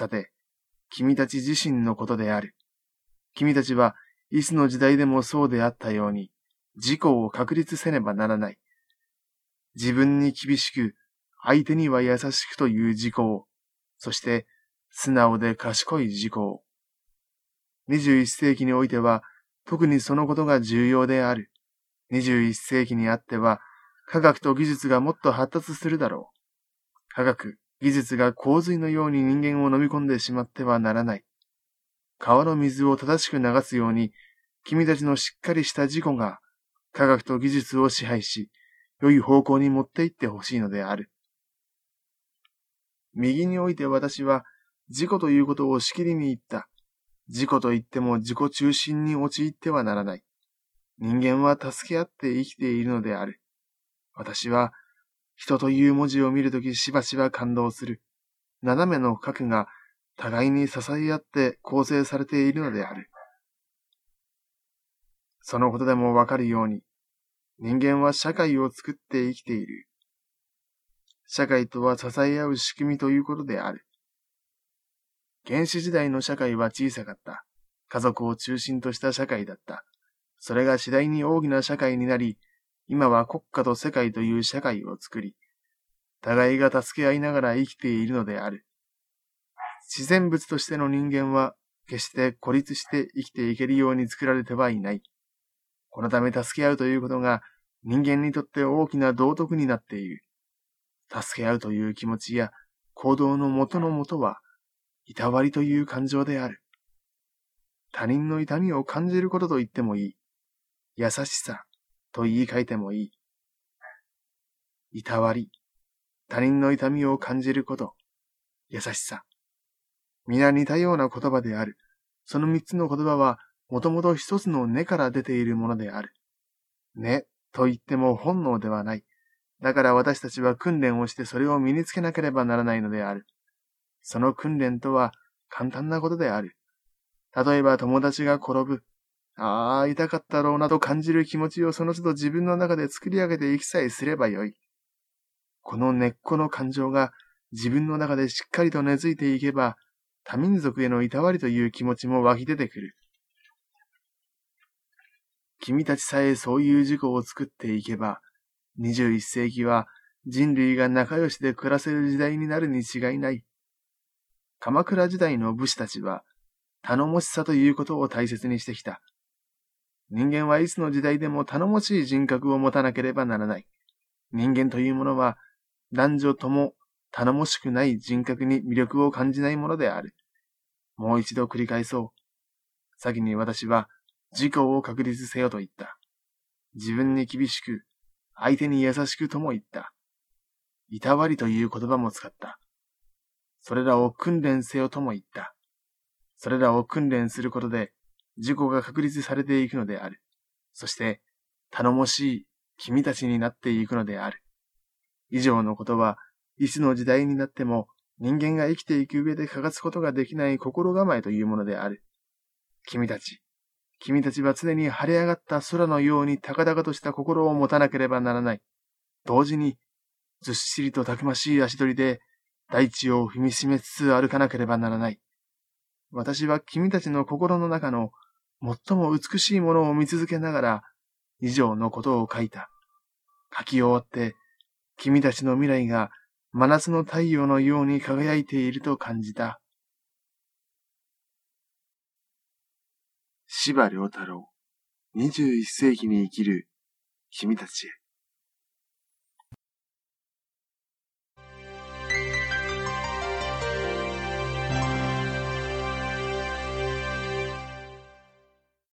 さて、君たち自身のことである。君たちはいつの時代でもそうであったように、自己を確立せねばならない。自分に厳しく、相手には優しくという自己を、そして素直で賢い自己を。21世紀においては、特にそのことが重要である。21世紀にあっては、科学と技術がもっと発達するだろう。科学、技術が洪水のように人間を飲み込んでしまってはならない。川の水を正しく流すように、君たちのしっかりした自己が科学と技術を支配し、良い方向に持って行ってほしいのである。右において私は、自己ということをしきりに言った。自己と言っても自己中心に陥ってはならない。人間は助け合って生きているのである。私は、人という文字を見るときしばしば感動する。斜めの角が互いに支え合って構成されているのである。そのことでもわかるように、人間は社会を作って生きている。社会とは支え合う仕組みということである。原始時代の社会は小さかった。家族を中心とした社会だった。それが次第に大きな社会になり、今は国家と世界という社会を作り、互いが助け合いながら生きているのである。自然物としての人間は決して孤立して生きていけるように作られてはいない。このため助け合うということが人間にとって大きな道徳になっている。助け合うという気持ちや行動の元の元は、いたわりという感情である。他人の痛みを感じることと言ってもいい。優しさと言い換えてもいい。いたわり、他人の痛みを感じること、優しさ。皆似たような言葉である。その三つの言葉は、もともと一つの根から出ているものである。根と言っても本能ではない。だから私たちは訓練をしてそれを身につけなければならないのである。その訓練とは簡単なことである。例えば友達が転ぶ。ああ、痛かったろうなと感じる気持ちをその都度自分の中で作り上げていきさえすればよい。この根っこの感情が自分の中でしっかりと根付いていけば、多民族へのいたわりという気持ちも湧き出てくる。君たちさえそういう事故を作っていけば、21世紀は人類が仲良しで暮らせる時代になるに違いない。鎌倉時代の武士たちは、頼もしさということを大切にしてきた。人間はいつの時代でも頼もしい人格を持たなければならない。人間というものは、男女とも頼もしくない人格に魅力を感じないものである。もう一度繰り返そう。先に私は、自己を確立せよと言った。自分に厳しく、相手に優しくとも言った。いたわりという言葉も使った。それらを訓練せよとも言った。それらを訓練することで、自己が確立されていくのである。そして、頼もしい君たちになっていくのである。以上のことは、いつの時代になっても人間が生きていく上で欠かすことができない心構えというものである。君たち、君たちは常に晴れ上がった空のように高々とした心を持たなければならない。同時に、ずっしりとたくましい足取りで、大地を踏みしめつつ歩かなければならない。私は君たちの心の中の最も美しいものを見続けながら、以上のことを書いた。書き終わって、君たちの未来が真夏の太陽のように輝いていると感じた。芝良太郎、21世紀に生きる君たちへ。